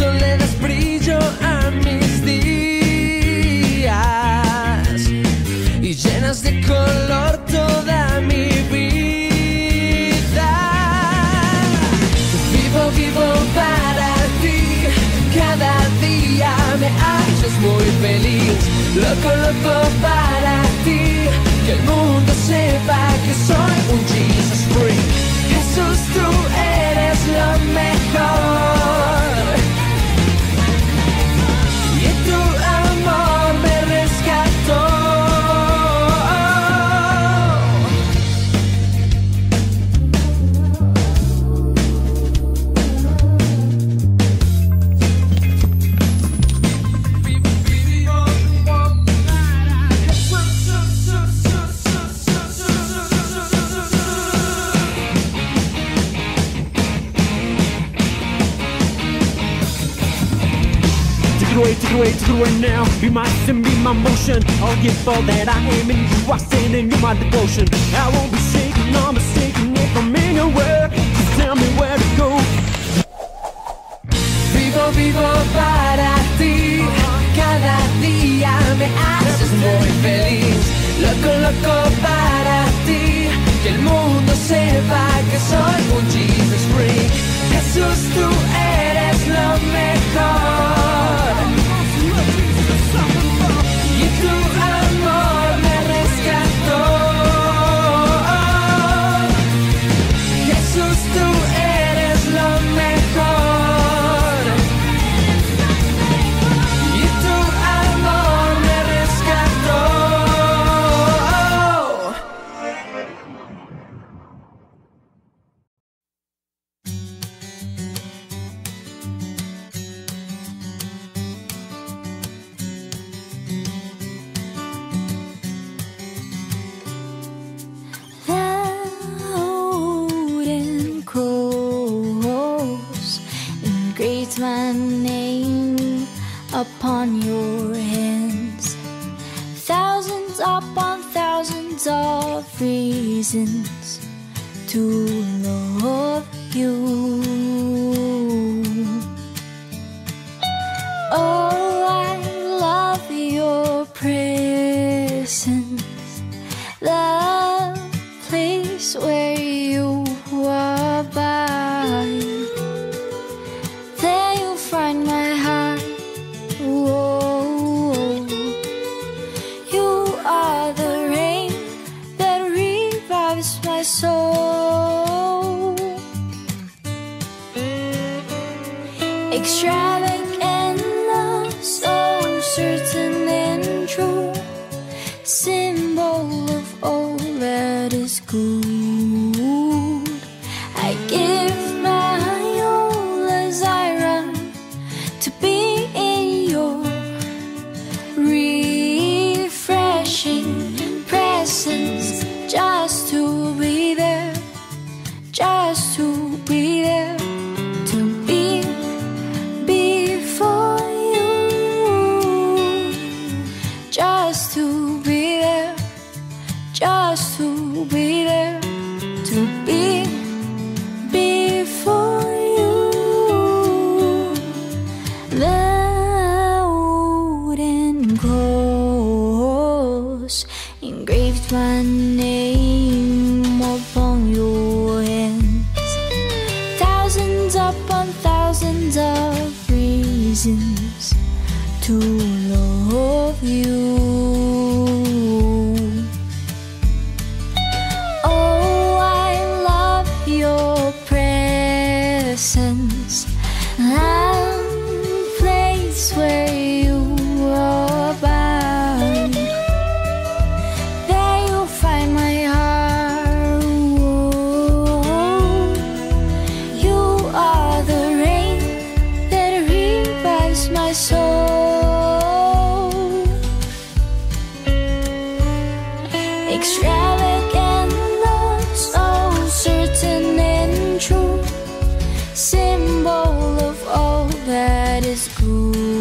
Das brillo a mis días y llenas de color toda mi vida. Vivo, vivo para ti, cada día me haces muy feliz. Loco, loco para ti, que el mundo sepa que soy un Jesus Freak. Jesús, tú eres lo take now. Be my sin, be my motion. I'll give all that I am in you. I stand in you, my devotion. I won't be shaken, nor mistaken if I'm work. Just tell me where to go. Vivo, vivo para ti. Cada día me haces muy feliz. Loco, loco para ti. Que el mundo sepa que soy un Jesus Freak. Jesús, tú eres lo mejor. Thousands of reasons to love you. Oh, School.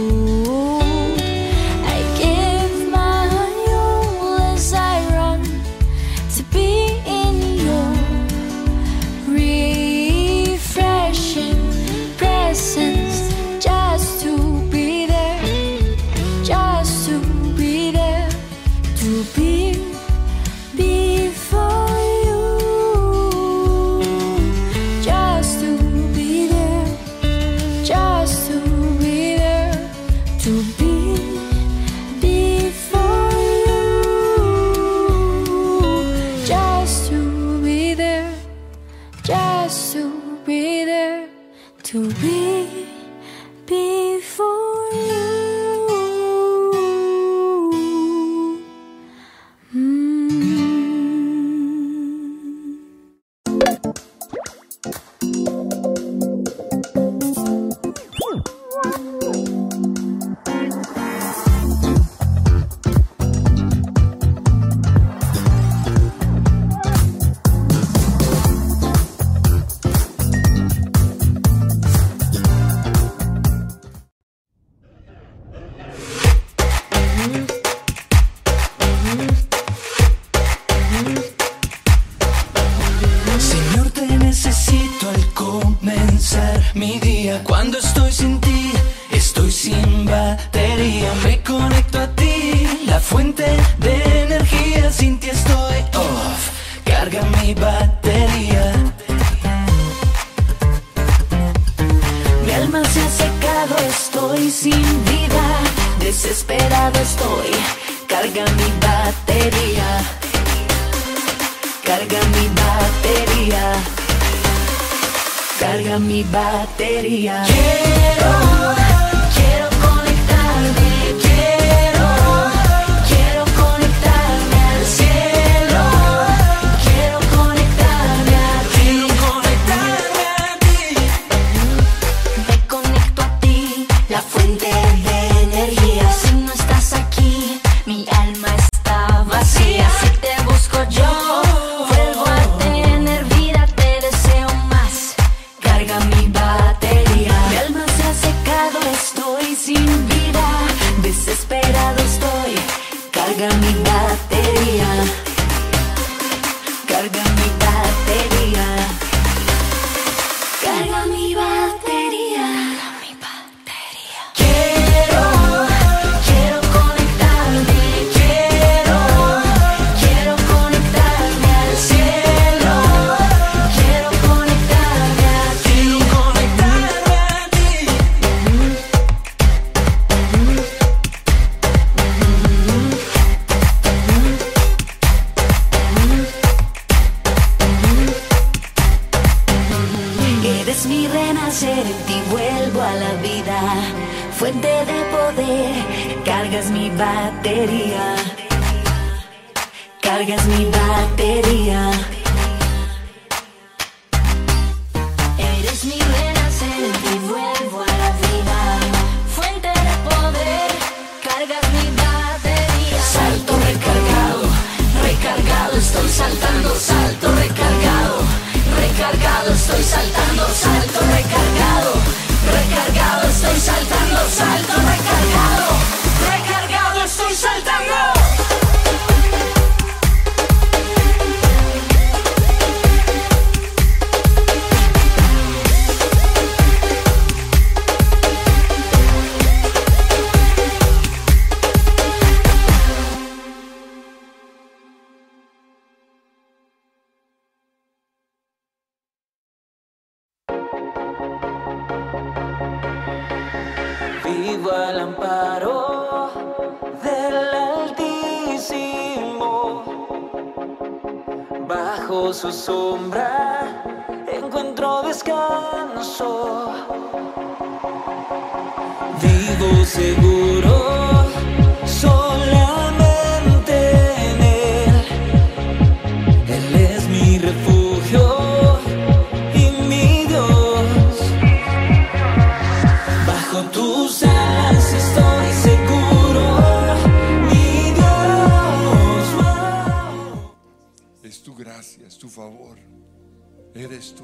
Eres tú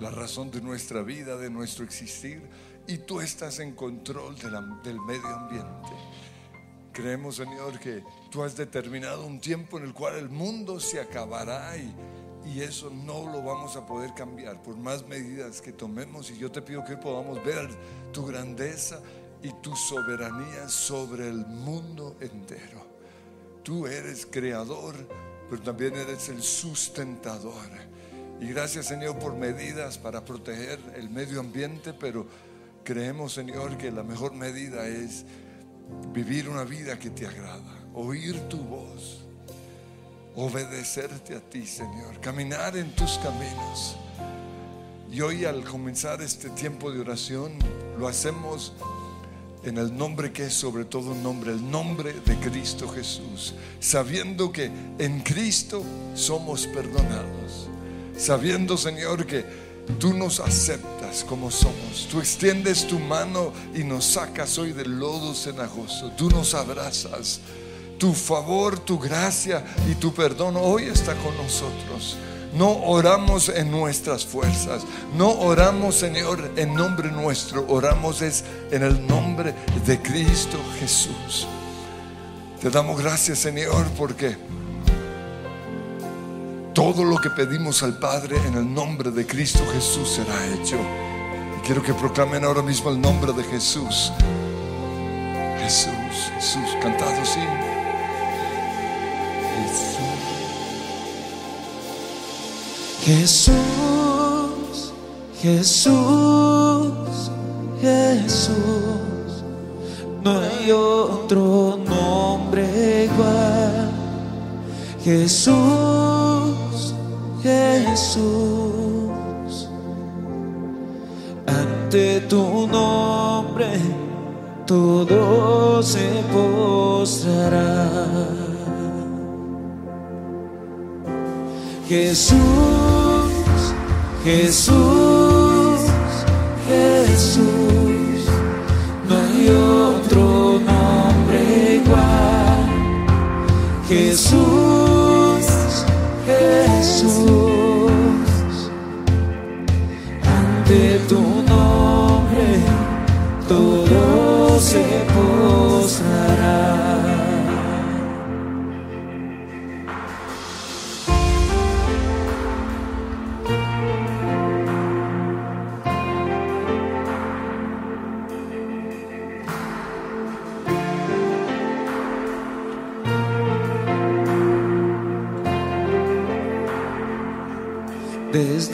la razón de nuestra vida, de nuestro existir. Y tú estás en control del medio ambiente. Creemos, Señor, que tú has determinado un tiempo en el cual el mundo se acabará y, y eso no lo vamos a poder cambiar por más medidas que tomemos. Y yo te pido que podamos ver tu grandeza y tu soberanía sobre el mundo entero. Tú eres creador, pero también eres el sustentador. Y gracias Señor por medidas para proteger el medio ambiente, pero creemos Señor que la mejor medida es vivir una vida que te agrada, oír tu voz, obedecerte a ti Señor, caminar en tus caminos. Y hoy al comenzar este tiempo de oración lo hacemos en el nombre que es sobre todo un nombre, el nombre de Cristo Jesús, sabiendo que en Cristo somos perdonados, sabiendo Señor que tú nos aceptas como somos, tú extiendes tu mano y nos sacas hoy del lodo cenagoso, tú nos abrazas, tu favor, tu gracia y tu perdón hoy está con nosotros. No oramos en nuestras fuerzas, no oramos Señor en nombre nuestro, oramos es en el nombre de Cristo Jesús. Te damos gracias Señor porque todo lo que pedimos al Padre en el nombre de Cristo Jesús será hecho. Y quiero que proclamen ahora mismo el nombre de Jesús. Jesús, Jesús, cantado sí. Jesús. Jesús, Jesús, Jesús, no hay otro nombre igual. Jesús, Jesús, ante tu nombre todo se postrará. Jesús, Jesús, Jesús, no hay otro nombre igual. Jesús,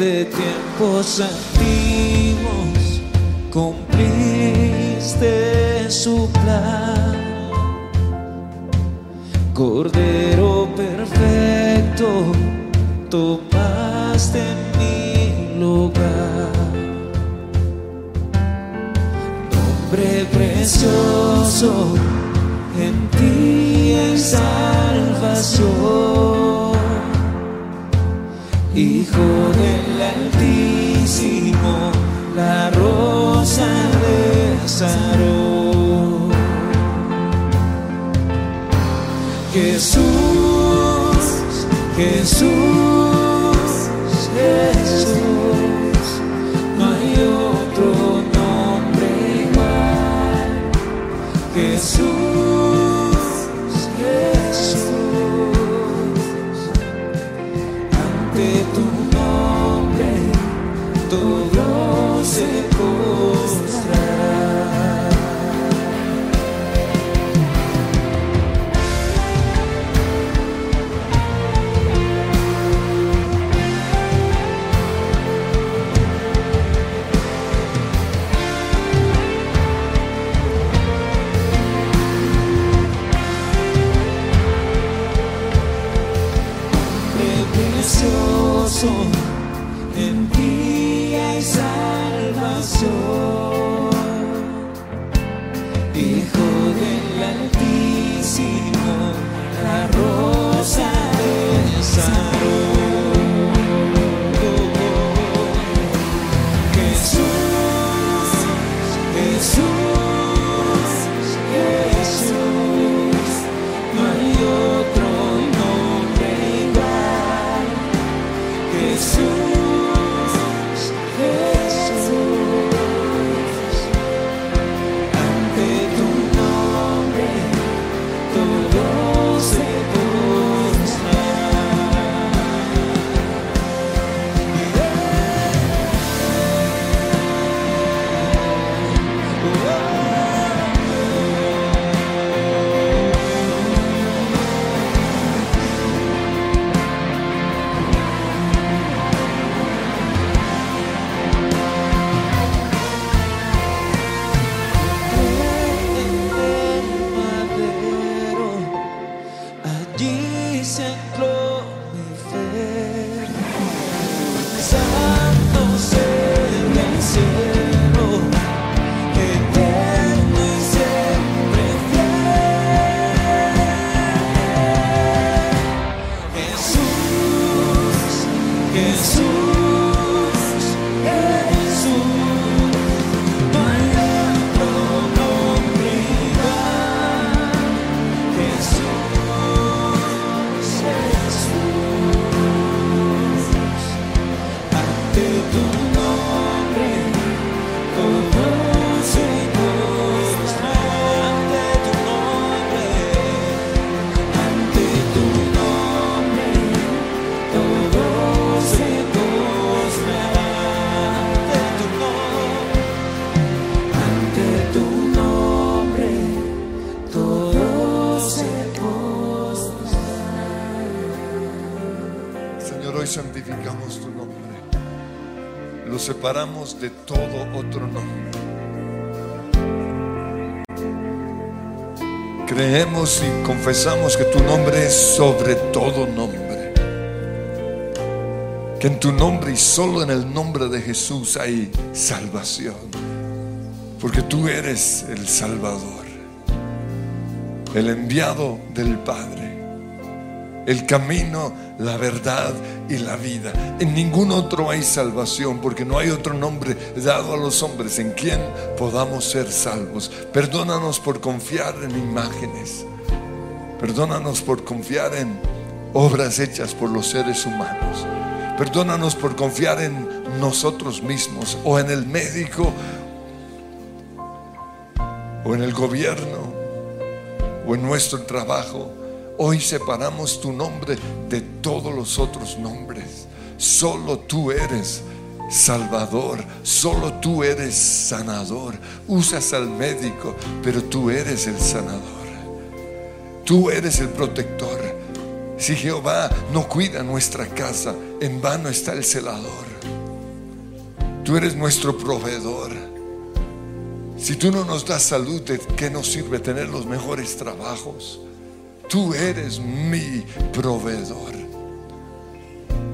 Desde tiempos antiguos cumpliste su plan. Cordero perfecto, tomaste mi lugar. Nombre precioso, en ti hay salvación. Hijo del Altísimo, la rosa de Sarón. Jesús, Jesús, Jesús, no hay otro nombre igual. Jesús, en ti hay salvación. De todo otro nombre. Creemos y confesamos que tu nombre es sobre todo nombre. Que en tu nombre y solo en el nombre de Jesús hay salvación. Porque tú eres el Salvador, el enviado del Padre el camino, la verdad y la vida. En ningún otro hay salvación, porque no hay otro nombre dado a los hombres en quien podamos ser salvos. Perdónanos por confiar en imágenes. Perdónanos por confiar en obras hechas por los seres humanos. Perdónanos por confiar en nosotros mismos o en el médico o en el gobierno o en nuestro trabajo. Hoy separamos tu nombre de todos los otros nombres. Solo tú eres Salvador, solo tú eres sanador. Usas al médico, pero tú eres el sanador. Tú eres el protector. Si Jehová no cuida nuestra casa, en vano está el celador. Tú eres nuestro proveedor. Si tú no nos das salud, ¿de qué nos sirve tener los mejores trabajos? Tú eres mi proveedor.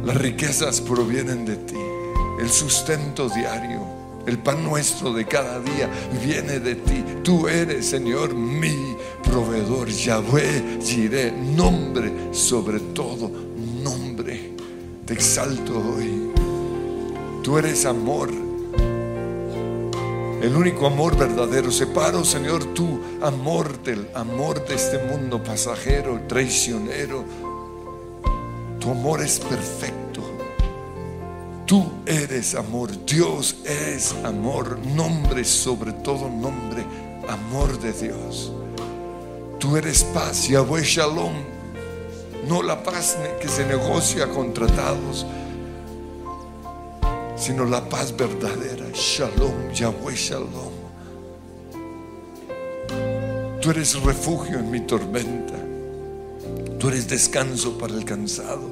Las riquezas provienen de ti. El sustento diario, el pan nuestro de cada día viene de ti. Tú eres, Señor, mi proveedor. Yahweh, Jireh, nombre sobre todo nombre. Te exalto hoy. Tú eres amor. El único amor verdadero. Separo, Señor, tu amor del amor de este mundo pasajero, traicionero. Tu amor es perfecto. Tú eres amor. Dios es amor. Nombre sobre todo nombre. Amor de Dios. Tú eres paz. Yahweh Shalom. No la paz que se negocia con tratados sino la paz verdadera. Shalom, Yahweh Shalom. Tú eres refugio en mi tormenta. Tú eres descanso para el cansado.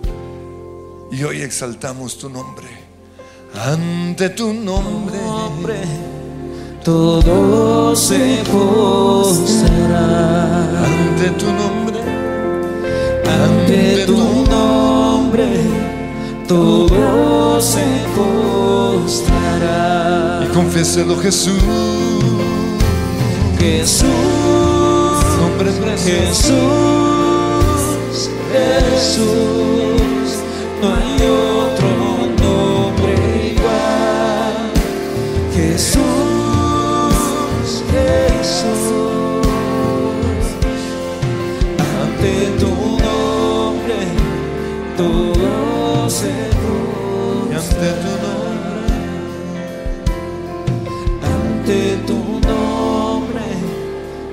Y hoy exaltamos tu nombre. Ante tu nombre, Todo se postrará ante tu nombre, ante tu nombre. Todo se postrará. y confiéselo Jesús. Jesús, Nombre precioso. Jesús, Jesús, no hay otro nombre igual. Jesús, Jesús, ante tu nombre todo y ante tu nombre, ante tu nombre,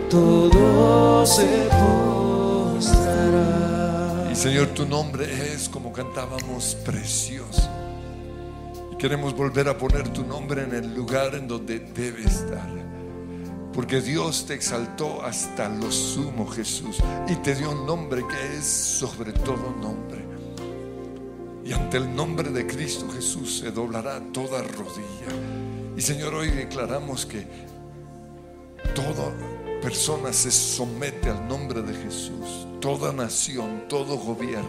todo se postrará. Y Señor, tu nombre es como cantábamos precioso. Y queremos volver a poner tu nombre en el lugar en donde debe estar. Porque Dios te exaltó hasta lo sumo, Jesús, y te dio un nombre que es sobre todo nombre. Y ante el nombre de Cristo Jesús se doblará toda rodilla. Y Señor, hoy declaramos que toda persona se somete al nombre de Jesús. Toda nación, todo gobierno,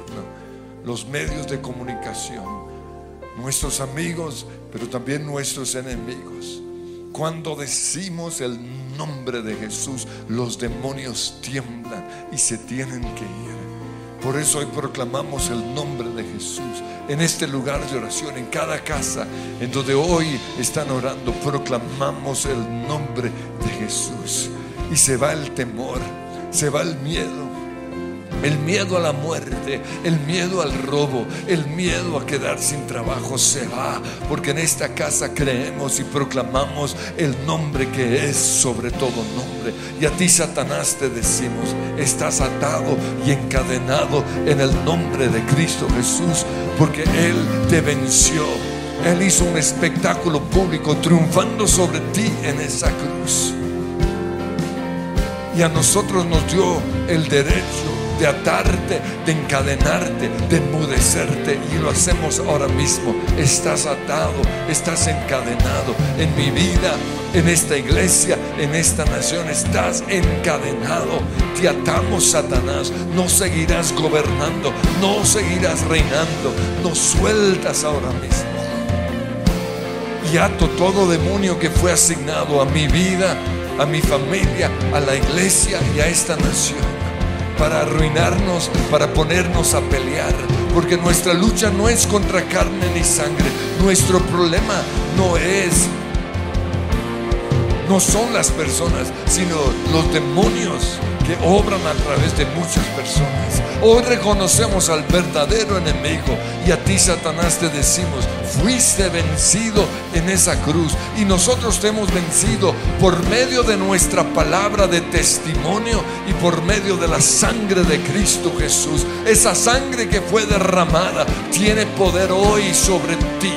los medios de comunicación, nuestros amigos, pero también nuestros enemigos. Cuando decimos el nombre de Jesús, los demonios tiemblan y se tienen que ir. Por eso hoy proclamamos el nombre de Jesús en este lugar de oración, en cada casa en donde hoy están orando, proclamamos el nombre de Jesús. Y se va el temor, se va el miedo, el miedo a la muerte, el miedo al robo, el miedo a quedar sin trabajo se va, porque en esta casa creemos y proclamamos el nombre que es sobre todo nombre. Y a ti, Satanás, te decimos, estás atado y encadenado en el nombre de Cristo Jesús, porque Él te venció. Él hizo un espectáculo público triunfando sobre ti en esa cruz. Y a nosotros nos dio el derecho de atarte, de encadenarte, de enmudecerte. Y lo hacemos ahora mismo. Estás atado, estás encadenado en mi vida, en esta iglesia, en esta nación. Estás encadenado. Te atamos, Satanás. No seguirás gobernando, no seguirás reinando. Nos sueltas ahora mismo. Y ato todo demonio que fue asignado a mi vida, a mi familia, a la iglesia y a esta nación para arruinarnos, para ponernos a pelear. Porque nuestra lucha no es contra carne ni sangre. Nuestro problema no es, no son las personas, sino los demonios que obran a través de muchas personas. Hoy reconocemos al verdadero enemigo y a ti, Satanás, te decimos, fuiste vencido en esa cruz y nosotros te hemos vencido por medio de nuestra palabra de testimonio y por medio de la sangre de Cristo Jesús. Esa sangre que fue derramada tiene poder hoy sobre ti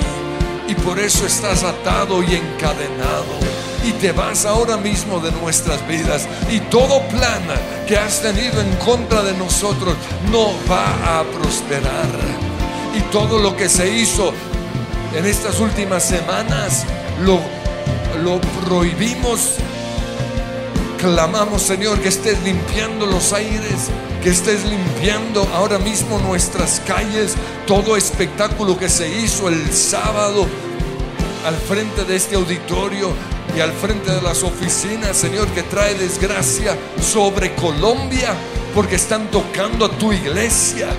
y por eso estás atado y encadenado y te vas ahora mismo de nuestras vidas. Y todo plan que has tenido en contra de nosotros no va a prosperar. Y todo lo que se hizo en estas últimas semanas lo, lo prohibimos. Clamamos Señor que estés limpiando los aires que estés limpiando ahora mismo nuestras calles. Todo espectáculo que se hizo el sábado al frente de este auditorio y al frente de las oficinas, Señor, que trae desgracia sobre Colombia, porque están tocando a tu iglesia,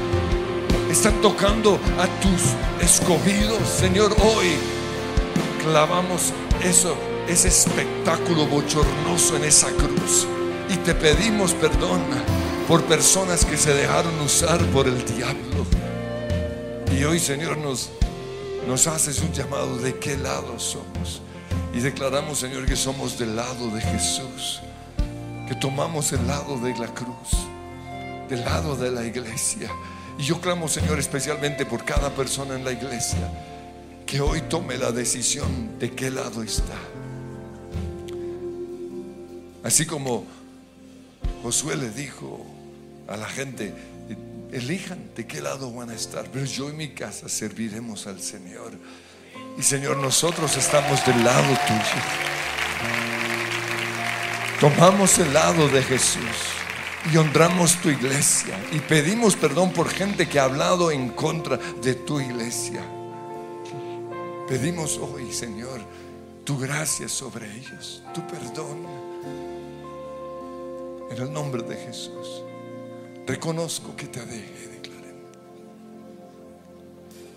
están tocando a tus escogidos, Señor, hoy clavamos ese espectáculo bochornoso en esa cruz y te pedimos perdón por personas que se dejaron usar por el diablo. Y hoy, Señor, nos nos haces un llamado de qué lado somos. Y declaramos, Señor, que somos del lado de Jesús, que tomamos el lado de la cruz, del lado de la iglesia. Y yo clamo, Señor, especialmente por cada persona en la iglesia, que hoy tome la decisión de qué lado está. Así como Josué le dijo a la gente, elijan de qué lado van a estar. Pero yo y mi casa serviremos al Señor. Y Señor, nosotros estamos del lado tuyo. Tomamos el lado de Jesús y honramos tu iglesia y pedimos perdón por gente que ha hablado en contra de tu iglesia. Pedimos hoy, Señor, tu gracia sobre ellos, tu perdón. En el nombre de Jesús. Reconozco que te dejé.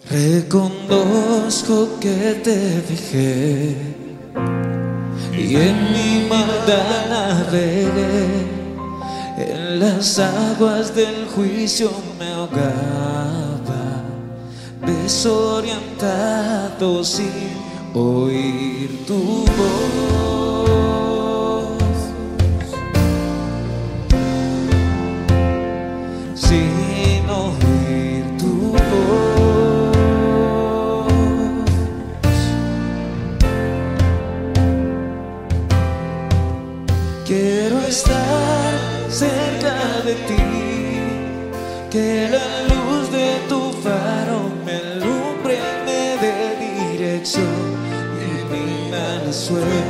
Reconozco que te dejé y en mi maldad navegué, en las aguas del juicio me ahogaba, desorientado sin oír tu voz. Que la luz de tu faro me alumbre y me dé dirección y mi mala suerte.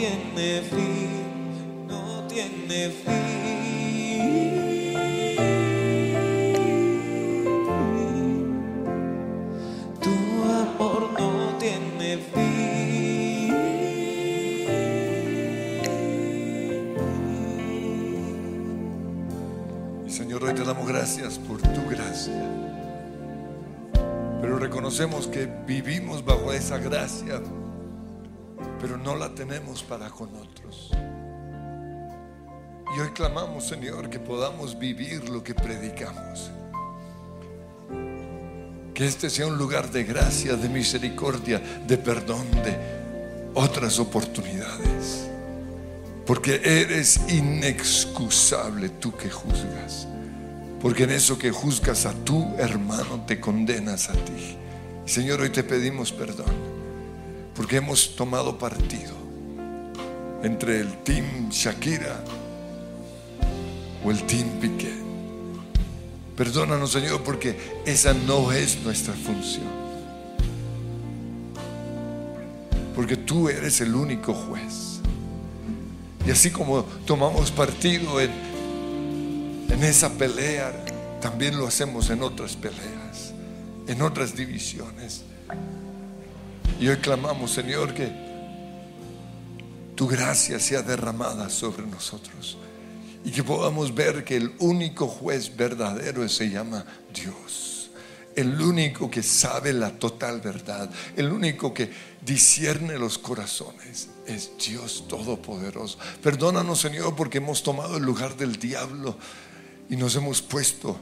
Tiene fin, no tiene fin. Tu amor no tiene fin. Y Señor, hoy te damos gracias por tu gracia. Pero reconocemos que vivimos bajo esa gracia, pero no la tenemos para con otros. Y hoy clamamos, Señor, que podamos vivir lo que predicamos. Que este sea un lugar de gracia, de misericordia, de perdón, de otras oportunidades. Porque eres inexcusable tú que juzgas. Porque en eso que juzgas a tu hermano te condenas a ti. Señor, hoy te pedimos perdón. Porque hemos tomado partido entre el team Shakira o el team Piqué. Perdónanos, Señor, porque esa no es nuestra función. Porque tú eres el único juez. Y así como tomamos partido en, en esa pelea, también lo hacemos en otras peleas, en otras divisiones. Y hoy clamamos, Señor, que tu gracia sea derramada sobre nosotros y que podamos ver que el único juez verdadero se llama Dios. El único que sabe la total verdad, el único que discierne los corazones es Dios Todopoderoso. Perdónanos, Señor, porque hemos tomado el lugar del diablo y nos hemos puesto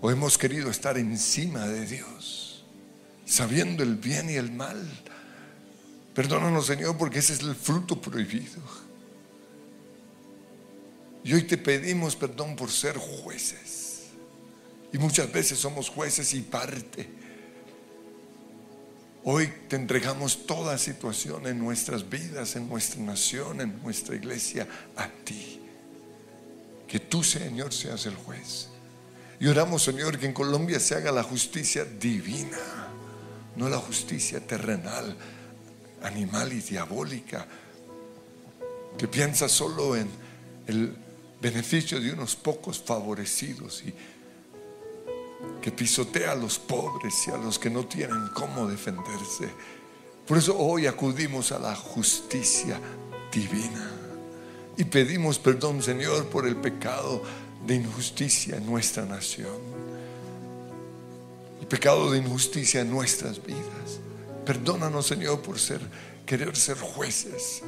o hemos querido estar encima de Dios, sabiendo el bien y el mal. Perdónanos, Señor, porque ese es el fruto prohibido. Y hoy te pedimos perdón por ser jueces. Y muchas veces somos jueces y parte. Hoy te entregamos toda situación en nuestras vidas, en nuestra nación, en nuestra iglesia, a ti. Que tú, Señor, seas el juez. Y oramos, Señor, que en Colombia se haga la justicia divina, no la justicia terrenal, animal y diabólica, que piensa solo en el beneficio de unos pocos favorecidos y que pisotea a los pobres y a los que no tienen cómo defenderse. Por eso hoy acudimos a la justicia divina y pedimos perdón, Señor, por el pecado de injusticia en nuestra nación, el pecado de injusticia en nuestras vidas. Perdónanos, Señor, por ser querer ser jueces.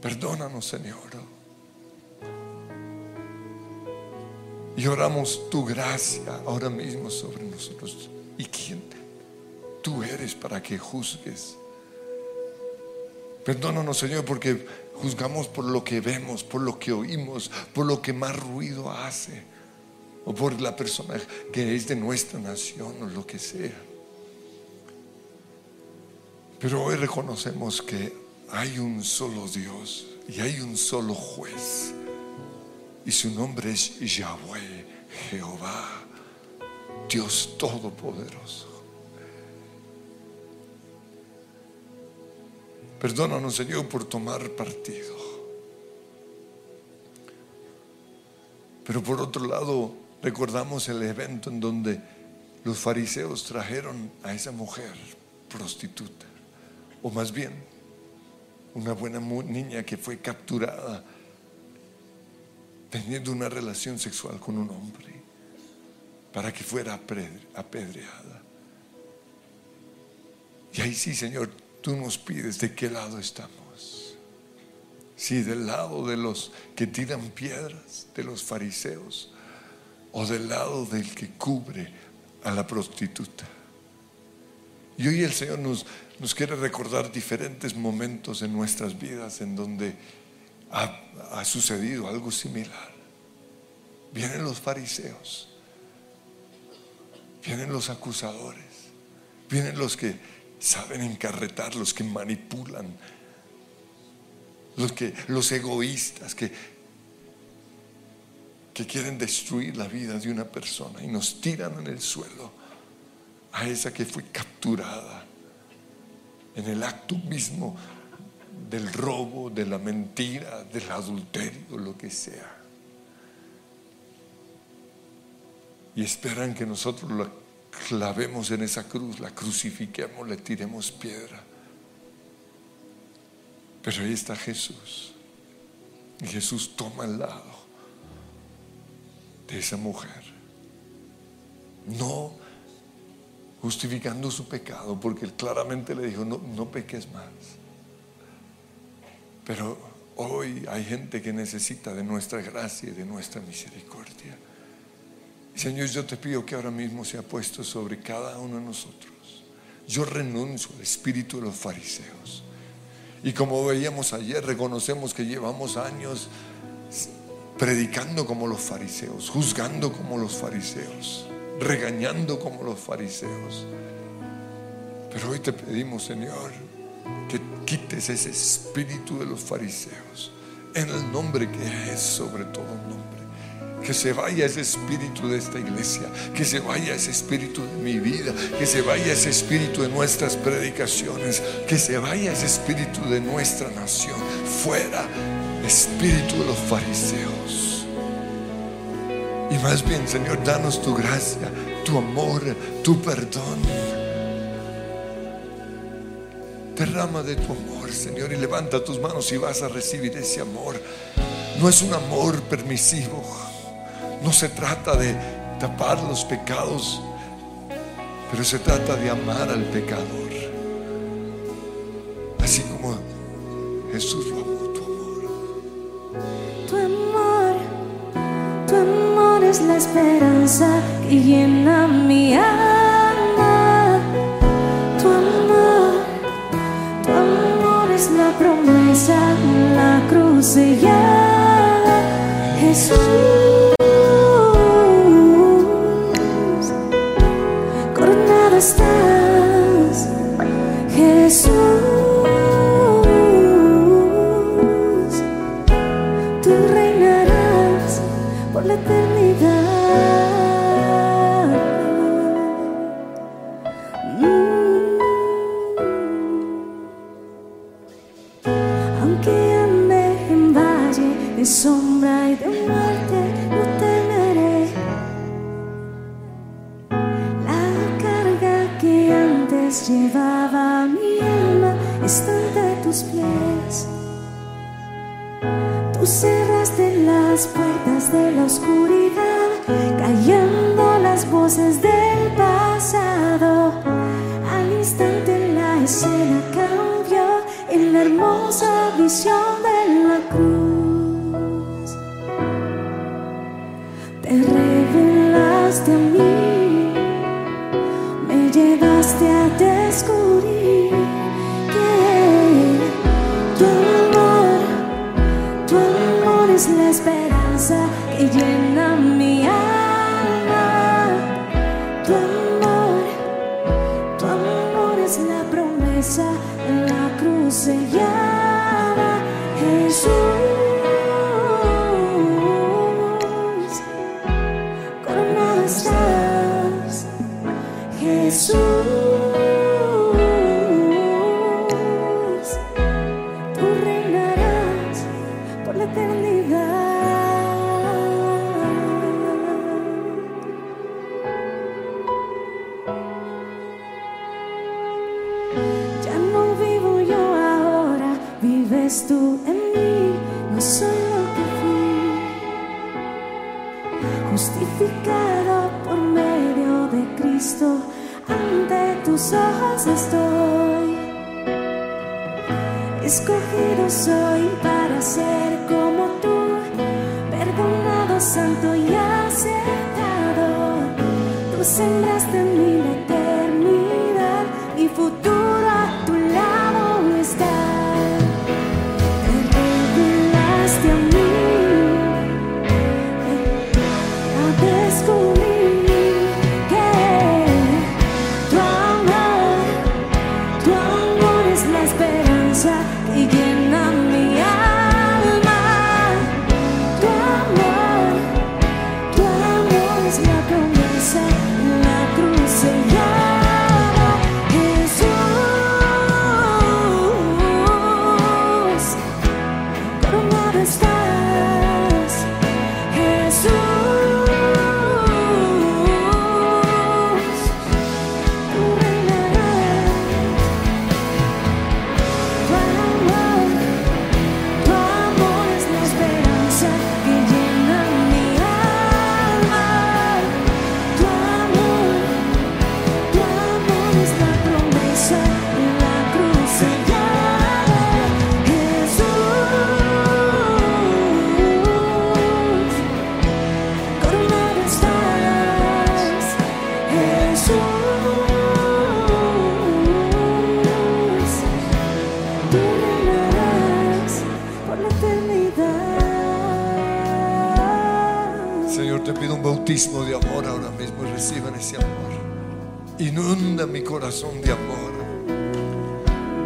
Perdónanos, Señor. Y oramos tu gracia ahora mismo sobre nosotros. ¿Y quién tú eres para que juzgues? Perdónanos, Señor, porque juzgamos por lo que vemos, por lo que oímos, por lo que más ruido hace, o por la persona que es de nuestra nación, o lo que sea. Pero hoy reconocemos que hay un solo Dios y hay un solo juez y su nombre es Yahweh, Jehová, Dios Todopoderoso. Perdónanos, Señor, por tomar partido. Pero por otro lado, recordamos el evento en donde los fariseos trajeron a esa mujer prostituta, o más bien, una buena niña que fue capturada teniendo una relación sexual con un hombre para que fuera apedreada. Y ahí sí, Señor, tú nos pides de qué lado estamos. Si del lado de los que tiran piedras, de los fariseos, o del lado del que cubre a la prostituta. Y hoy el Señor nos, nos quiere recordar diferentes momentos en nuestras vidas en donde ha, sucedido algo similar. Vienen los fariseos, vienen los acusadores, vienen los que saben encarretar, los que manipulan, los, que, los egoístas que, que quieren destruir la vida de una persona y nos tiran en el suelo a esa que fue capturada en el acto mismo del robo, de la mentira, del adulterio, lo que sea. Y esperan que nosotros la clavemos en esa cruz, la crucifiquemos, le tiremos piedra. Pero ahí está Jesús. Y Jesús toma el lado de esa mujer. No justificando su pecado, porque él claramente le dijo, no, no peques más. Pero hoy hay gente que necesita de nuestra gracia y de nuestra misericordia. Señor, yo te pido que ahora mismo sea puesto sobre cada uno de nosotros. Yo renuncio al espíritu de los fariseos. Y como veíamos ayer, reconocemos que llevamos años predicando como los fariseos, juzgando como los fariseos, regañando como los fariseos. Pero hoy te pedimos, Señor, que quites ese espíritu de los fariseos en el nombre que es sobre todo nombre. Que se vaya ese espíritu de esta iglesia, que se vaya ese espíritu de mi vida, que se vaya ese espíritu de nuestras predicaciones, que se vaya ese espíritu de nuestra nación. Fuera espíritu de los fariseos. Y más bien, Señor, danos tu gracia, tu amor, tu perdón Derrama de tu amor, Señor, y levanta tus manos y vas a recibir ese amor. No es un amor permisivo. No se trata de tapar los pecados, pero se trata de amar al pecador. Así como Jesús lo amó, tu amor. Tu amor, tu amor es la esperanza que llena mi alma. Tu amor, tu amor es la promesa, la cruz sellada. Jesús, sembraste en mí la eternidad, mi futuro bautismo de amor ahora mismo reciban ese amor. Inunda mi corazón de amor.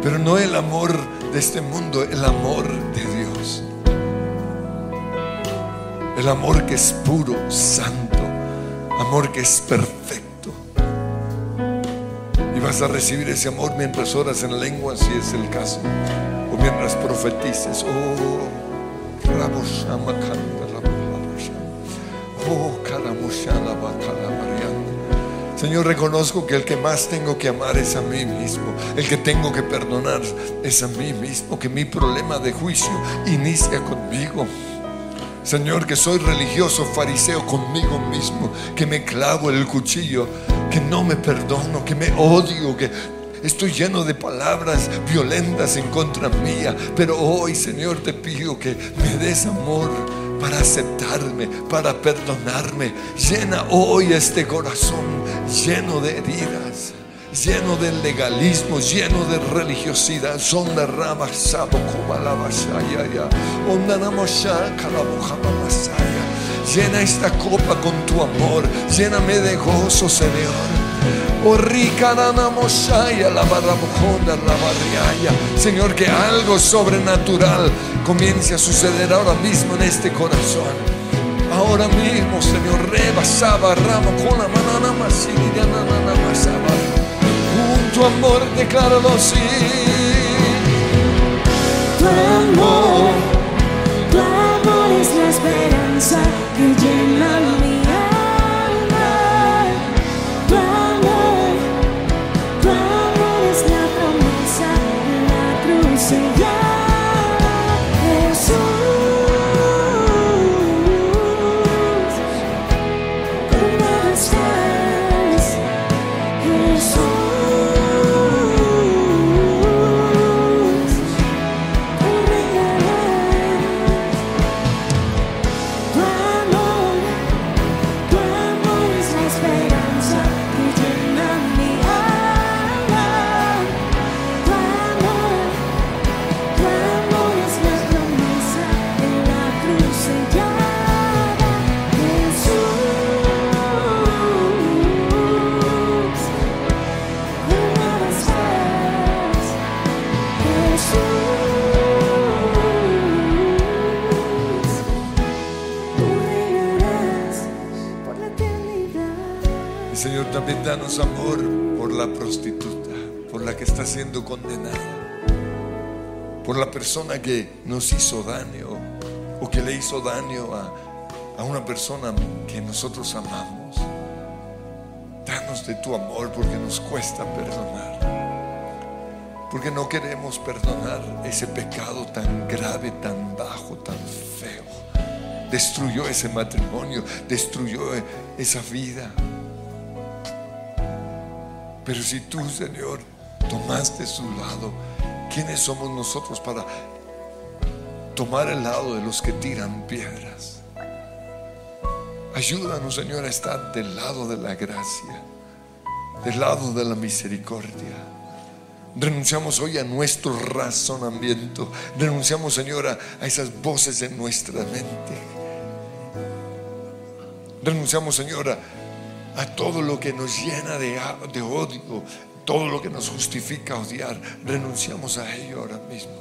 Pero no el amor de este mundo, el amor de Dios. El amor que es puro, santo. Amor que es perfecto. Y vas a recibir ese amor mientras oras en lengua, si es el caso. O mientras profetices. Oh, Señor, reconozco que el que más tengo que amar es a mí mismo. El que tengo que perdonar es a mí mismo. Que mi problema de juicio inicia conmigo. Señor, que soy religioso, fariseo conmigo mismo, que me clavo el cuchillo, que no me perdono, que me odio, que estoy lleno de palabras violentas en contra mía. Pero hoy, Señor, te pido que me des amor para aceptarme, para perdonarme. Llena hoy este corazón lleno de heridas, lleno de legalismo, lleno de religiosidad. Son de ramas, sabo. Onda. Llena esta copa con tu amor, lléname de gozo, Señor. Oh, moshaya, la la. Señor, que algo sobrenatural comience a suceder ahora mismo en este corazón. Ahora mismo, Señor, rebasaba ramo con la manana masaba. Tu amor, decláralo así. Tu amor, tu amor es la esperanza que llena mi está siendo condenada, por la persona que nos hizo daño o que le hizo daño a, a una persona que nosotros amamos. Danos de tu amor porque nos cuesta perdonar. Porque no queremos perdonar ese pecado tan grave, tan bajo, tan feo. Destruyó ese matrimonio, destruyó esa vida. Pero si tú, Señor, tomaste su lado, ¿quiénes somos nosotros para tomar el lado de los que tiran piedras? Ayúdanos, Señor, a estar del lado de la gracia, del lado de la misericordia. Renunciamos hoy a nuestro razonamiento. Renunciamos, Señor, a, esas voces en nuestra mente. Renunciamos, Señor, a, todo lo que nos llena de odio, todo lo que nos justifica odiar. Renunciamos a ello ahora mismo.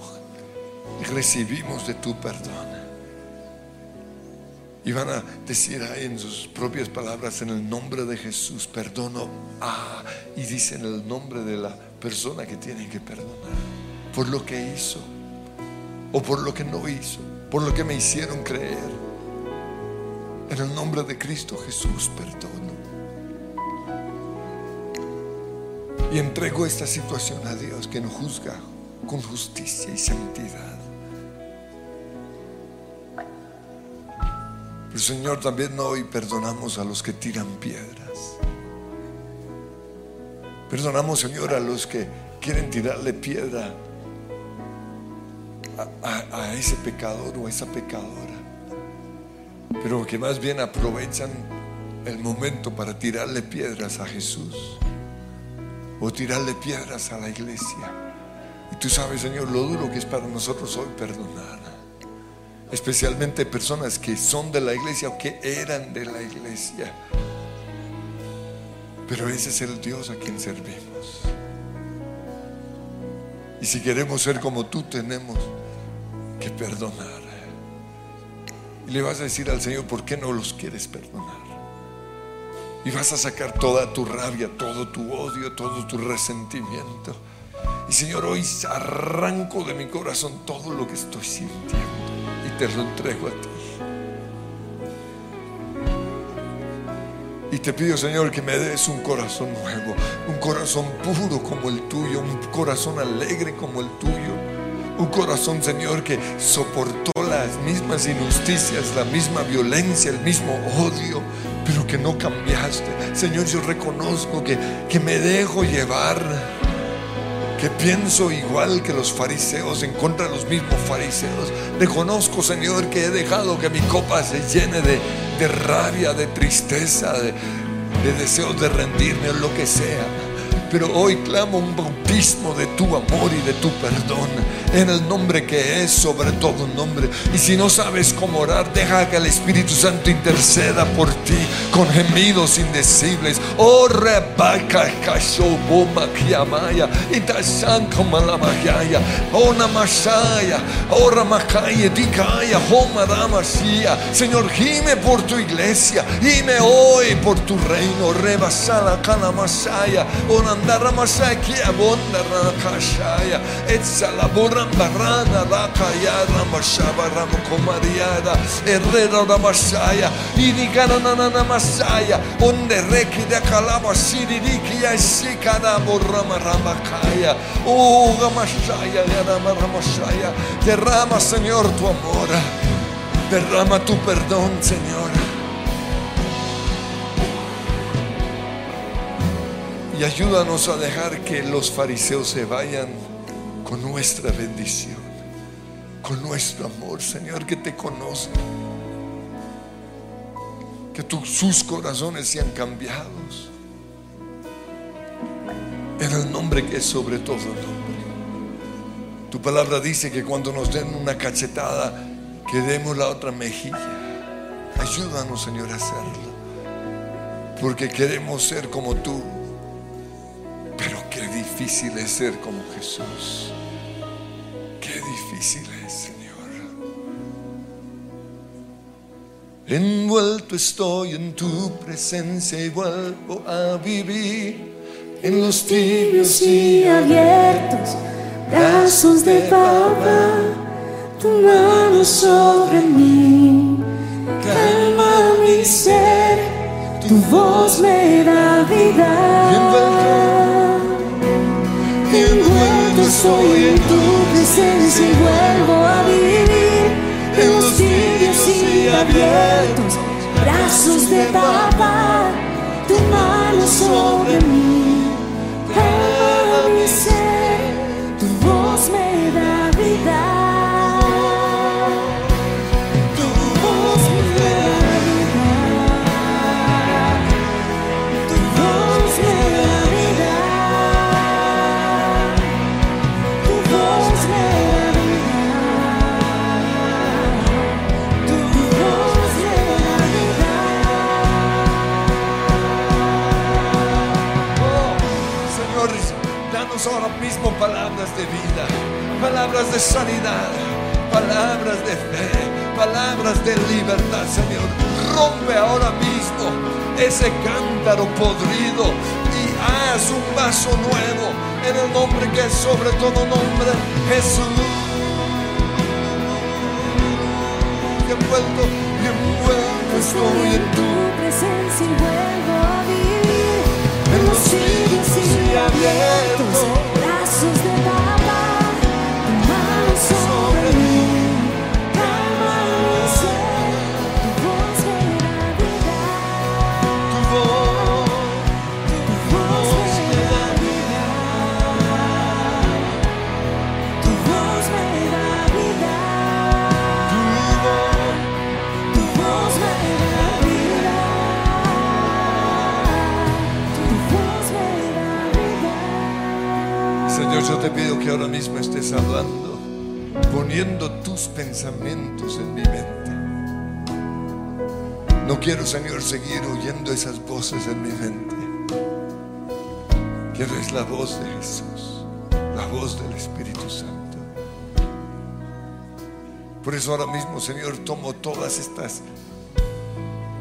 Y recibimos de tu perdón. Y van a decir ahí en sus propias palabras, en el nombre de Jesús, perdono a. Y dicen el nombre de la persona que tienen que perdonar. Por lo que hizo. O por lo que no hizo. Por lo que me hicieron creer. En el nombre de Cristo Jesús, perdono. Y entrego esta situación a Dios que nos juzga con justicia y santidad. Pero Señor, también hoy perdonamos a los que tiran piedras. Perdonamos, Señor, a los que quieren tirarle piedra a, a- a ese pecador o a esa pecadora. Pero que más bien aprovechan el momento para tirarle piedras a Jesús o tirarle piedras a la iglesia. Y tú sabes, Señor, lo duro que es para nosotros hoy perdonar. Especialmente personas que son de la iglesia o que eran de la iglesia. Pero ese es el Dios a quien servimos. Y si queremos ser como tú, tenemos que perdonar. Y le vas a decir al Señor, ¿por qué no los quieres perdonar? Y vas a sacar toda tu rabia, todo tu odio, todo tu resentimiento. Y Señor, hoy arranco de mi corazón todo lo que estoy sintiendo y te lo entrego a ti. Y te pido, Señor, que me des un corazón nuevo, un corazón puro como el tuyo, un corazón alegre como el tuyo, un corazón, Señor, que soportó las mismas injusticias, la misma violencia, el mismo odio, pero que no cambiaste. Señor, yo reconozco que, que me dejo llevar que pienso igual que los fariseos, en contra de los mismos fariseos. Reconozco, Señor, que he dejado que mi copa se llene de, de rabia, de tristeza, de, de deseos de rendirme o lo que sea. Pero hoy clamo un bautismo de tu amor y de tu perdón en el nombre que es sobre todo nombre. Y si no sabes cómo orar, deja que el Espíritu Santo interceda por ti con gemidos indecibles. Oh, Rebecca, Kashoboma, Kiamaya, Itasan, Kamalamahyaya, Oh, Namashaya, Oh, Ramakaya, Dikaya, Homa, Ramashia. Señor, gime por tu iglesia, gime hoy por tu reino. Rebasala, Kanamasaya, Andara masaki abondara kashaya. Etzala buram barana rakayara mashava kumariara. Herrera ramashaya. Irigana nana masaya. Onde reki de kalama siririki yasikana burama ramakaya. Oh ramashaya yarama ramashaya. Derrama Senhor tu amor. Derrama tu perdão Senhor. Y ayúdanos a dejar que los fariseos se vayan con nuestra bendición, con nuestro amor, Señor, que te conozcan. Que tu- sus corazones sean cambiados. En el nombre que es sobre todo nombre. Tu palabra dice que cuando nos den una cachetada, que demos la otra mejilla. Ayúdanos, Señor, a hacerlo. Porque queremos ser como tú. Pero qué difícil es ser como Jesús. Qué difícil es, Señor. Envuelto estoy en tu presencia y vuelvo a vivir en los tibios y abiertos, brazos de papá, tu mano sobre mí, calma mi ser, tu voz me da vida. Envuelto estoy en tu presencia y vuelvo a vivir en los tibios y abiertos, brazos de papá, tu mano sobre mí. Ahora mismo palabras de vida, palabras de sanidad, palabras de fe, palabras de libertad, Señor. Rompe ahora mismo ese cántaro podrido y haz un vaso nuevo en el nombre que es sobre todo nombre, Jesús. Envuelto, envuelto estoy en tu presencia y vuelvo a vivir en los cielos y abiertos, brazos de ahora mismo estés hablando, poniendo tus pensamientos en mi mente. No quiero, Señor, seguir oyendo esas voces en mi mente. Quiero es la voz de Jesús, la voz del Espíritu Santo. Por eso ahora mismo, Señor, tomo todas estas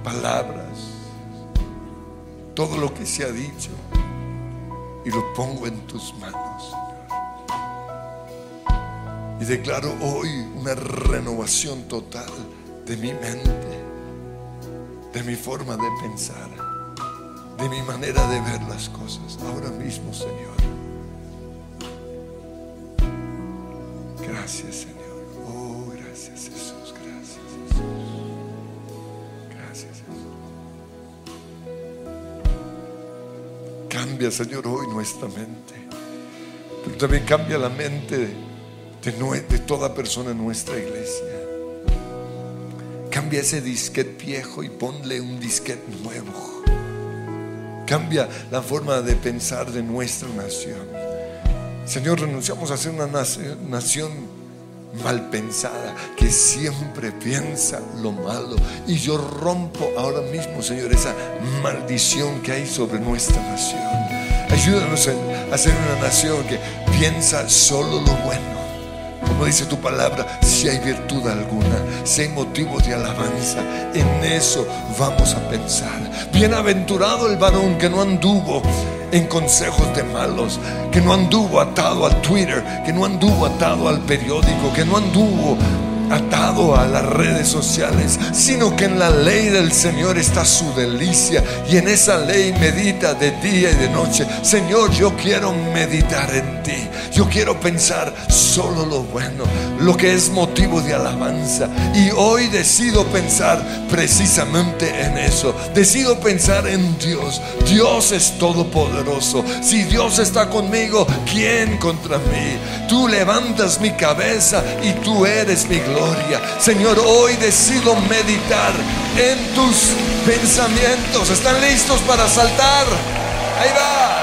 palabras, todo lo que se ha dicho, y lo pongo en tus manos. Y declaro hoy una renovación total de mi mente, de mi forma de pensar, de mi manera de ver las cosas. Ahora mismo, Señor. Gracias, Señor. Oh, gracias, Jesús. Gracias, Jesús. Gracias, Jesús. Cambia, Señor, hoy nuestra mente. pero también cambia la mente de, toda persona en nuestra iglesia. Cambia ese disquete viejo y ponle un disquete nuevo. Cambia la forma de pensar de nuestra nación. Señor, renunciamos a ser una nación mal pensada, que siempre piensa lo malo. Y yo rompo ahora mismo, Señor, esa maldición que hay sobre nuestra nación. Ayúdanos a ser una nación que piensa solo lo bueno. Como dice tu palabra, si hay virtud alguna, si hay motivo de alabanza, en eso vamos a pensar. Bienaventurado el varón que no anduvo en consejos de malos, que no anduvo atado al Twitter, que no anduvo atado al periódico, que no anduvo atado a las redes sociales, sino que en la ley del Señor está su delicia y en esa ley medita de día y de noche. Señor, yo quiero meditar en ti. Yo quiero pensar solo lo bueno, lo que es motivo de alabanza. Y hoy decido pensar precisamente en eso. Decido pensar en Dios. Dios es todopoderoso. Si Dios está conmigo, ¿quién contra mí? Tú levantas mi cabeza y tú eres mi gloria. Señor, hoy decido meditar en tus pensamientos. ¿Están listos para saltar? Ahí va.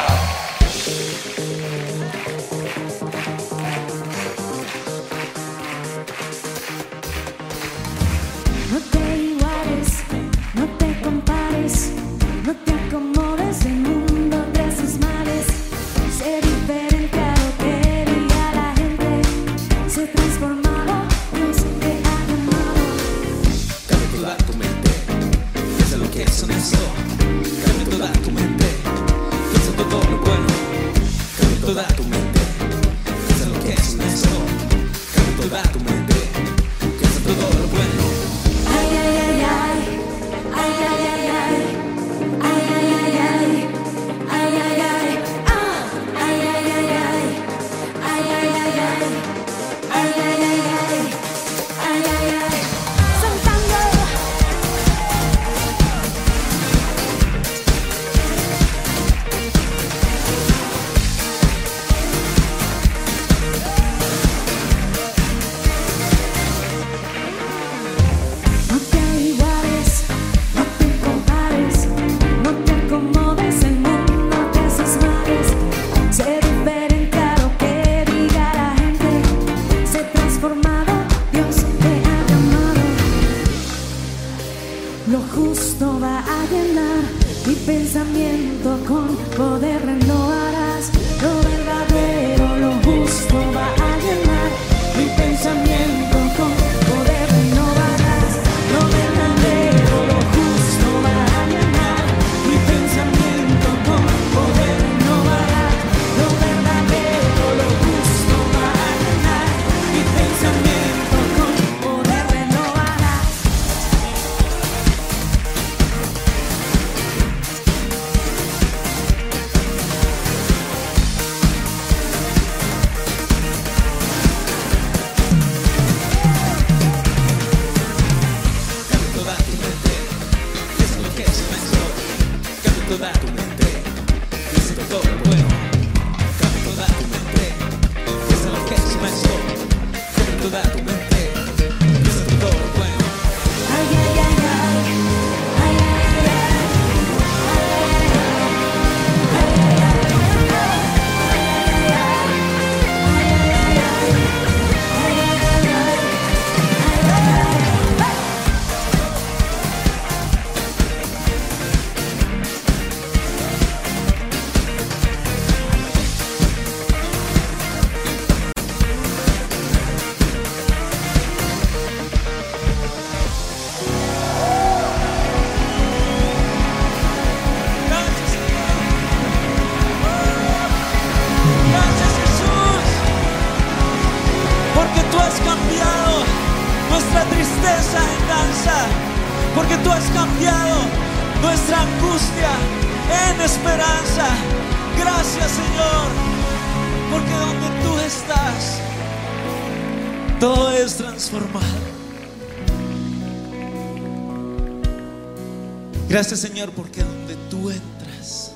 Señor porque donde tú entras,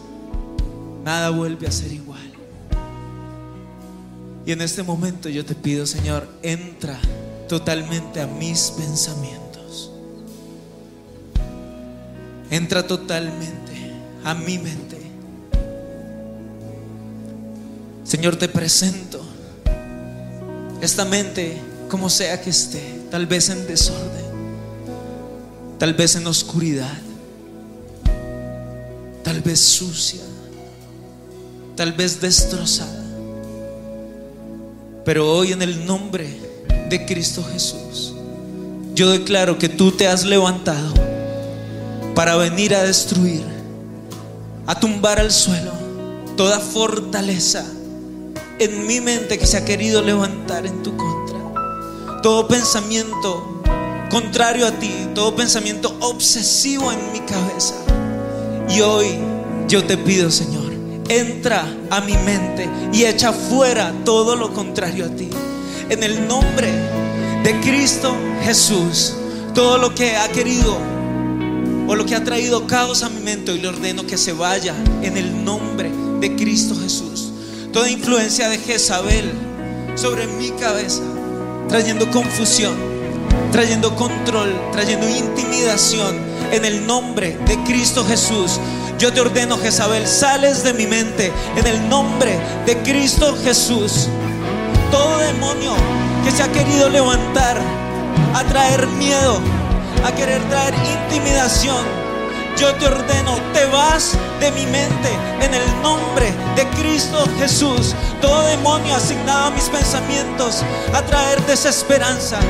nada vuelve a ser igual. Y en este momento yo te pido, Señor, entra totalmente a mis pensamientos. Entra totalmente a mi mente. Señor, te presento esta mente como sea que esté, tal vez en desorden, tal vez en oscuridad, tal vez sucia, tal vez destrozada. Pero hoy en el nombre de Cristo Jesús, yo declaro que tú te has levantado para venir a destruir, a tumbar al suelo toda fortaleza en mi mente que se ha querido levantar en tu contra. Todo pensamiento contrario a ti, todo pensamiento obsesivo en mi cabeza. Y hoy yo te pido, Señor, entra a mi mente y echa fuera todo lo contrario a ti. En el nombre de Cristo Jesús, todo lo que ha querido o lo que ha traído caos a mi mente, hoy le ordeno que se vaya en el nombre de Cristo Jesús. Toda influencia de Jezabel sobre mi cabeza, trayendo confusión, trayendo control, trayendo intimidación, en el nombre de Cristo Jesús. Yo te ordeno, Jezabel, sales de mi mente en el nombre de Cristo Jesús. Todo demonio que se ha querido levantar a traer miedo, a querer traer intimidación, yo te ordeno, te vas de mi mente en el nombre de Cristo Jesús. Todo demonio asignado a mis pensamientos a traer desesperanza,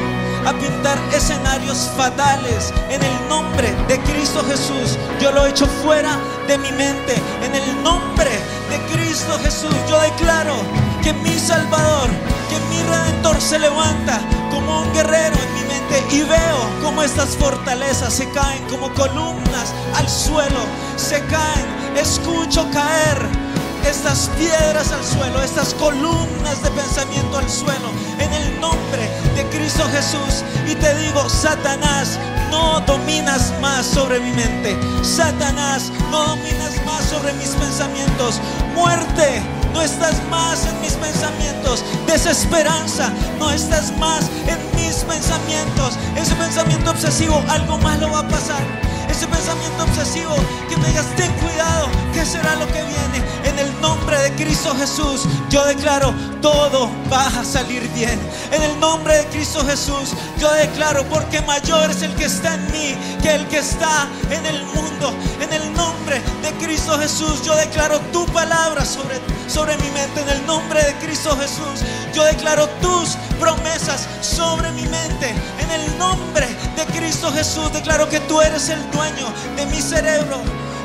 a pintar escenarios fatales en el nombre de Cristo Jesús. Yo lo echo fuera de mi mente en el nombre de Cristo Jesús. Yo declaro que mi Salvador, que mi Redentor se levanta como un guerrero en mi mente y veo como estas fortalezas se caen como columnas al suelo, se caen. Escucho caer estas piedras al suelo, estas columnas de pensamiento al suelo, en el nombre de Cristo Jesús. Y te digo, Satanás, no dominas más sobre mi mente. Satanás, no dominas más sobre mis pensamientos. Muerte, no estás más en mis pensamientos. Desesperanza, no estás más en mis pensamientos. Ese pensamiento obsesivo, algo malo va a pasar. Ese pensamiento obsesivo que me digas, ten cuidado, ¿qué será lo que viene? En el nombre de Cristo Jesús, yo declaro, todo va a salir bien. En el nombre de Cristo Jesús, yo declaro, porque mayor es el que está en mí que el que está en el mundo. En el nombre de Cristo Jesús, yo declaro tu palabra sobre, sobre mi mente. En el nombre de Cristo Jesús, yo declaro tus promesas sobre mi mente. En el nombre de Cristo Jesús, declaro que tú eres el dueño de mi cerebro,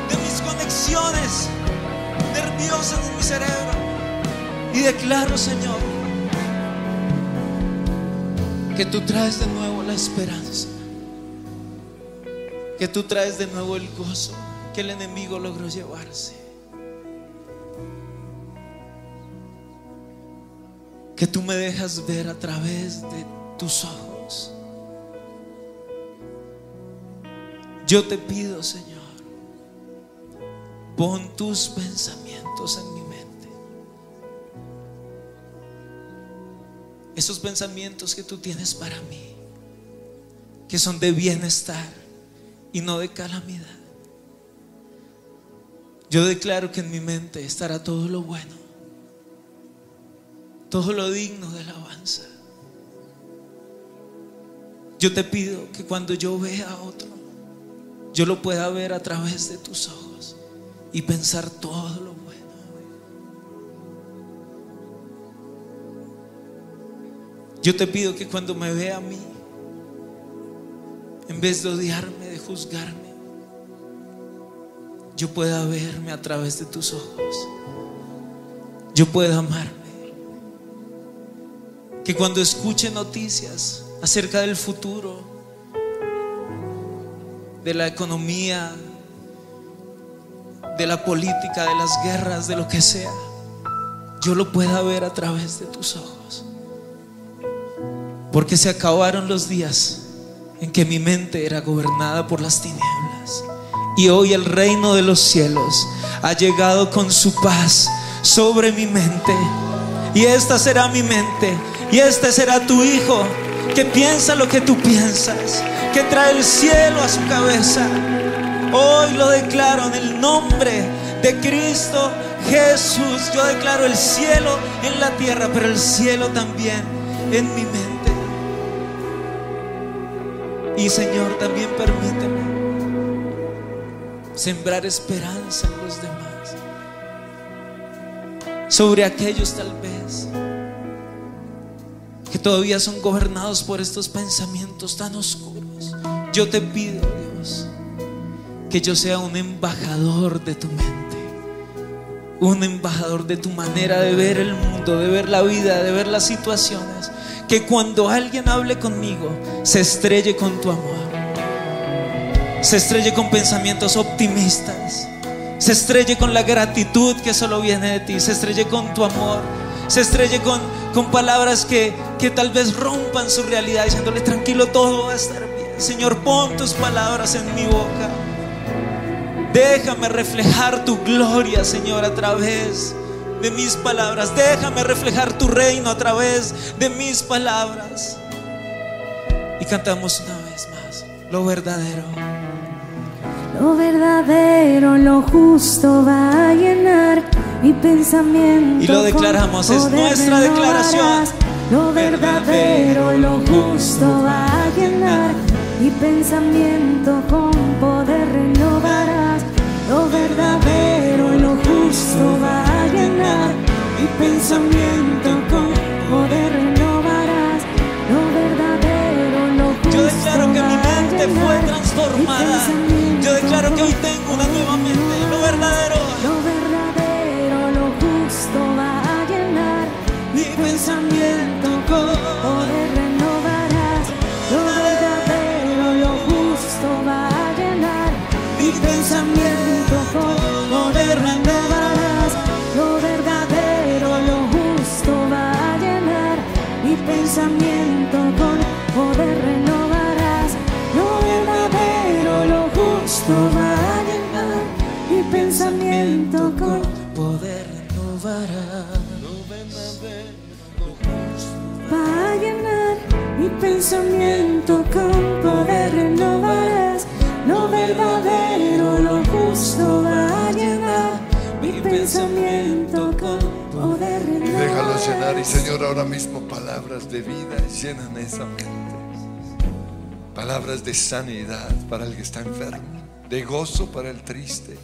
de mis conexiones nerviosas de mi cerebro. Y declaro, Señor, que tú traes de nuevo la esperanza, que tú traes de nuevo el gozo que el enemigo logró llevarse. Que tú me dejas ver a través de tus ojos. Yo te pido, Señor, pon tus pensamientos en mi mente. Esos pensamientos que tú tienes para mí, que son de bienestar y no de calamidad. Yo declaro que en mi mente estará todo lo bueno, todo lo digno de alabanza. Yo te pido que cuando yo vea a otro, yo lo pueda ver a través de tus ojos y pensar todo lo bueno. Yo te pido que cuando me vea a mí, en vez de odiarme, de juzgarme, yo pueda verme a través de tus ojos. Yo pueda amarme. Que cuando escuche noticias acerca del futuro, de la economía, de la política, de las guerras, de lo que sea, yo lo pueda ver a través de tus ojos. Porque se acabaron los días en que mi mente era gobernada por las tinieblas. Y hoy el reino de los cielos ha llegado con su paz sobre mi mente. Y esta será mi mente. Y este será tu hijo que piensa lo que tú piensas, que trae el cielo a su cabeza. Hoy lo declaro en el nombre de Cristo Jesús. Yo declaro el cielo en la tierra, pero el cielo también en mi mente. Y Señor, también permíteme sembrar esperanza en los demás. Sobre aquellos tal vez que todavía son gobernados por estos pensamientos tan oscuros. Yo te pido, Dios, que yo sea un embajador de tu mente, un embajador de tu manera de ver el mundo, de ver la vida, de ver las situaciones. Que cuando alguien hable conmigo, se estrelle con tu amor, se estrelle con pensamientos optimistas, se estrelle con la gratitud que solo viene de ti, se estrelle con tu amor, se estrelle con, con palabras que, que tal vez rompan su realidad, diciéndole tranquilo, todo va a estar bien. Señor, pon tus palabras en mi boca. Déjame reflejar tu gloria, Señor, a través de mis palabras. Déjame reflejar tu reino a través de mis palabras. Y cantamos una vez más, lo verdadero. Lo verdadero, lo justo va a llenar mi pensamiento. Y lo declaramos, es nuestra declaración. Lo verdadero, lo justo va a llenar mi pensamiento con poder renovarás. Lo verdadero, lo justo va a llenar mi pensamiento con poder renovarás. Lo verdadero, lo justo Yo declaro que mi mente fue transformada. Yo declaro que hoy tengo una nueva mente. Lo verdadero, con poder renovará. Va a llenar mi pensamiento con poder renovarás. Lo verdadero, lo justo va a llenar mi pensamiento con poder Y déjalo renovarás. llenar. Y Señor, ahora mismo palabras de vida llenan esa mente. Palabras de sanidad para el que está enfermo. De gozo para el triste.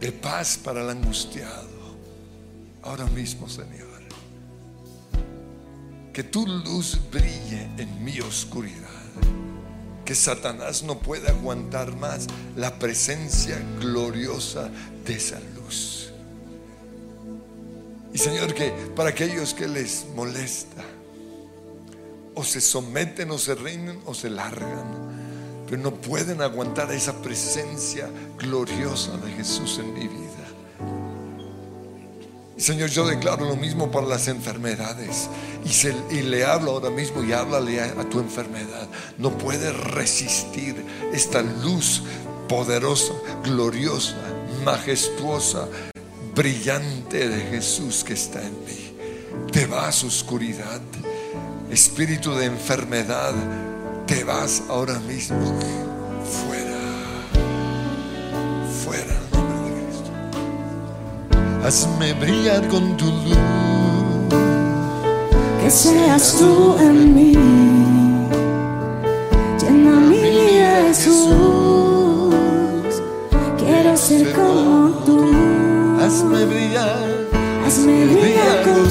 De paz para el angustiado. Ahora mismo, Señor. Que tu luz brille en mi oscuridad. Que Satanás no pueda aguantar más la presencia gloriosa de esa luz. Y Señor, que para aquellos que les molesta, o se someten o se rinden o se largan, pero no pueden aguantar esa presencia gloriosa de Jesús en mi vida. Señor, yo declaro lo mismo para las enfermedades. Y le hablo ahora mismo y háblale a, a tu enfermedad. No puedes resistir esta luz poderosa, gloriosa, majestuosa, brillante de Jesús que está en mí. Te vas oscuridad, espíritu de enfermedad, te vas ahora mismo fuera, fuera en nombre de Cristo. Hazme brillar con tu luz. Que seas tú en mí. Llena mi vida, Jesús. Quiero ser como tú. Hazme brillar, Hazme brillar con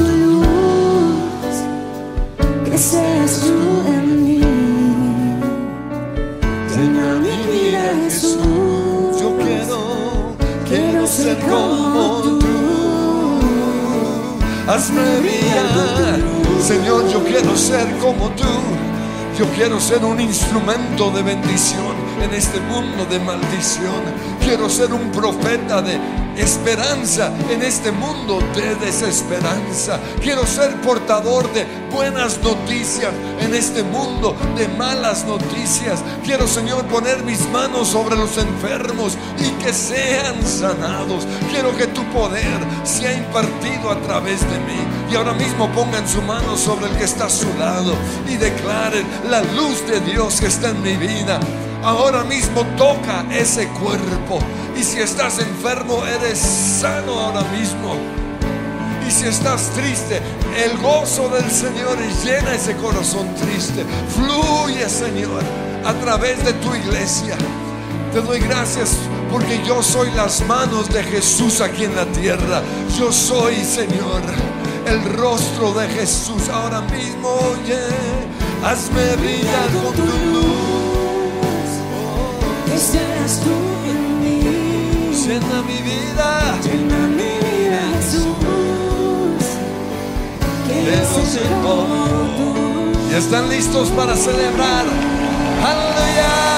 Señor, yo quiero ser como tú. Yo quiero ser un instrumento de bendición en este mundo de maldición. Quiero ser un profeta de esperanza en este mundo de desesperanza. Quiero ser portador de buenas noticias en este mundo de malas noticias. Quiero, Señor, poner mis manos sobre los enfermos y que sean sanados. Quiero que tu poder sea impartido a través de mí. Y ahora mismo pongan su mano sobre el que está a su lado y declaren la luz de Dios que está en mi vida. Ahora mismo toca ese cuerpo. Y si estás enfermo, eres sano ahora mismo. Y si estás triste, el gozo del Señor llena ese corazón triste. Fluye, Señor, a través de tu iglesia. Te doy gracias porque yo soy las manos de Jesús aquí en la tierra. Yo soy, Señor, el rostro de Jesús ahora mismo. Oye, hazme brillar con tu luz. Que seas tú en mí. Llena mi vida. Llena mi vida, ¿Y están listos para celebrar? ¡Aleluya!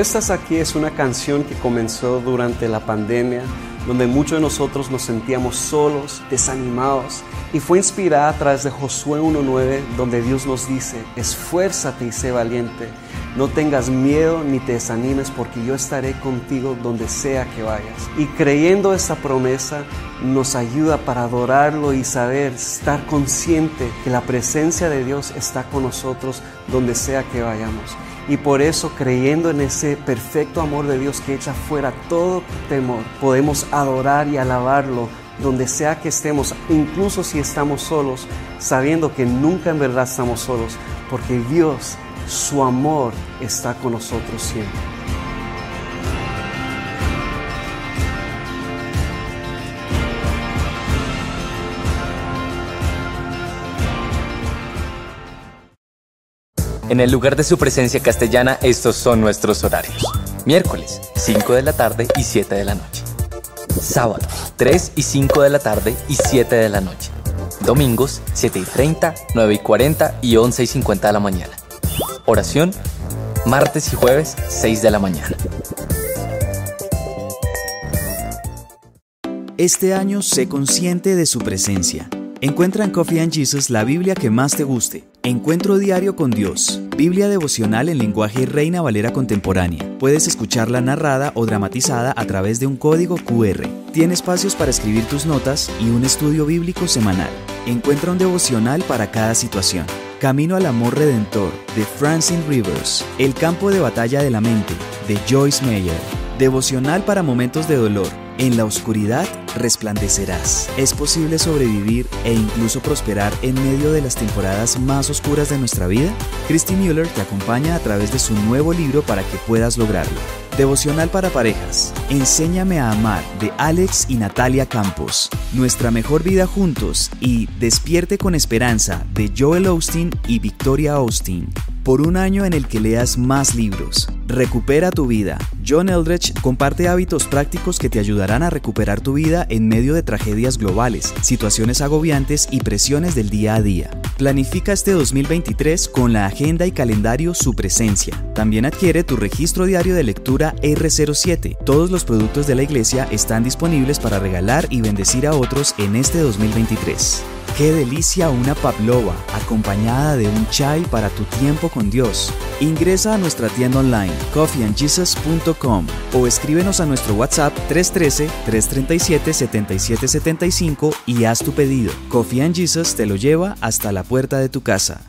Estás aquí es una canción que comenzó durante la pandemia, donde muchos de nosotros nos sentíamos solos, desanimados, y fue inspirada a través de Josué 1.9, donde Dios nos dice, esfuérzate y sé valiente, no tengas miedo ni te desanimes, porque yo estaré contigo donde sea que vayas. Y creyendo esa promesa, nos ayuda para adorarlo y saber, estar consciente que la presencia de Dios está con nosotros donde sea que vayamos. Y por eso, creyendo en ese perfecto amor de Dios que echa fuera todo temor, podemos adorar y alabarlo donde sea que estemos, incluso si estamos solos, sabiendo que nunca en verdad estamos solos, porque Dios, su amor, está con nosotros siempre. En el lugar de su presencia castellana, estos son nuestros horarios. Miércoles, 5 de la tarde y 7 de la noche. Sábado, 3 y 5 de la tarde y 7 de la noche. Domingos, 7 y 30, 9 y 40 y 11 y 50 de la mañana. Oración, martes y jueves, 6 de la mañana. Este año sé consciente de su presencia. Encuentra en Coffee and Jesus la Biblia que más te guste. Encuentro diario con Dios. Biblia devocional en lenguaje Reina Valera contemporánea. Puedes escucharla narrada o dramatizada a través de un código QR. Tiene espacios para escribir tus notas y un estudio bíblico semanal. Encuentra un devocional para cada situación. Camino al Amor Redentor de Francine Rivers. El campo de batalla de la mente de Joyce Meyer. Devocional para momentos de dolor. En la oscuridad resplandecerás. Es posible sobrevivir e incluso prosperar en medio de las temporadas más oscuras de nuestra vida. Christy Mueller te acompaña a través de su nuevo libro para que puedas lograrlo. Devocional para parejas. Enséñame a amar de Alex y Natalia Campos. Nuestra mejor vida juntos y Despierte con esperanza de Joel Austin y Victoria Austin. Por un año en el que leas más libros. Recupera tu vida. John Eldredge comparte hábitos prácticos que te ayudarán a recuperar tu vida en medio de tragedias globales, situaciones agobiantes y presiones del día a día. Planifica este 2023 con la agenda y calendario Su Presencia. También adquiere tu registro diario de lectura R07. Todos los productos de la iglesia están disponibles para regalar y bendecir a otros en este 2023. Qué delicia una pavlova acompañada de un chai para tu tiempo con Dios. Ingresa a nuestra tienda online coffeeandjesus.com o escríbenos a nuestro WhatsApp 313-337-7775 y haz tu pedido. Coffee and Jesus te lo lleva hasta la puerta de tu casa.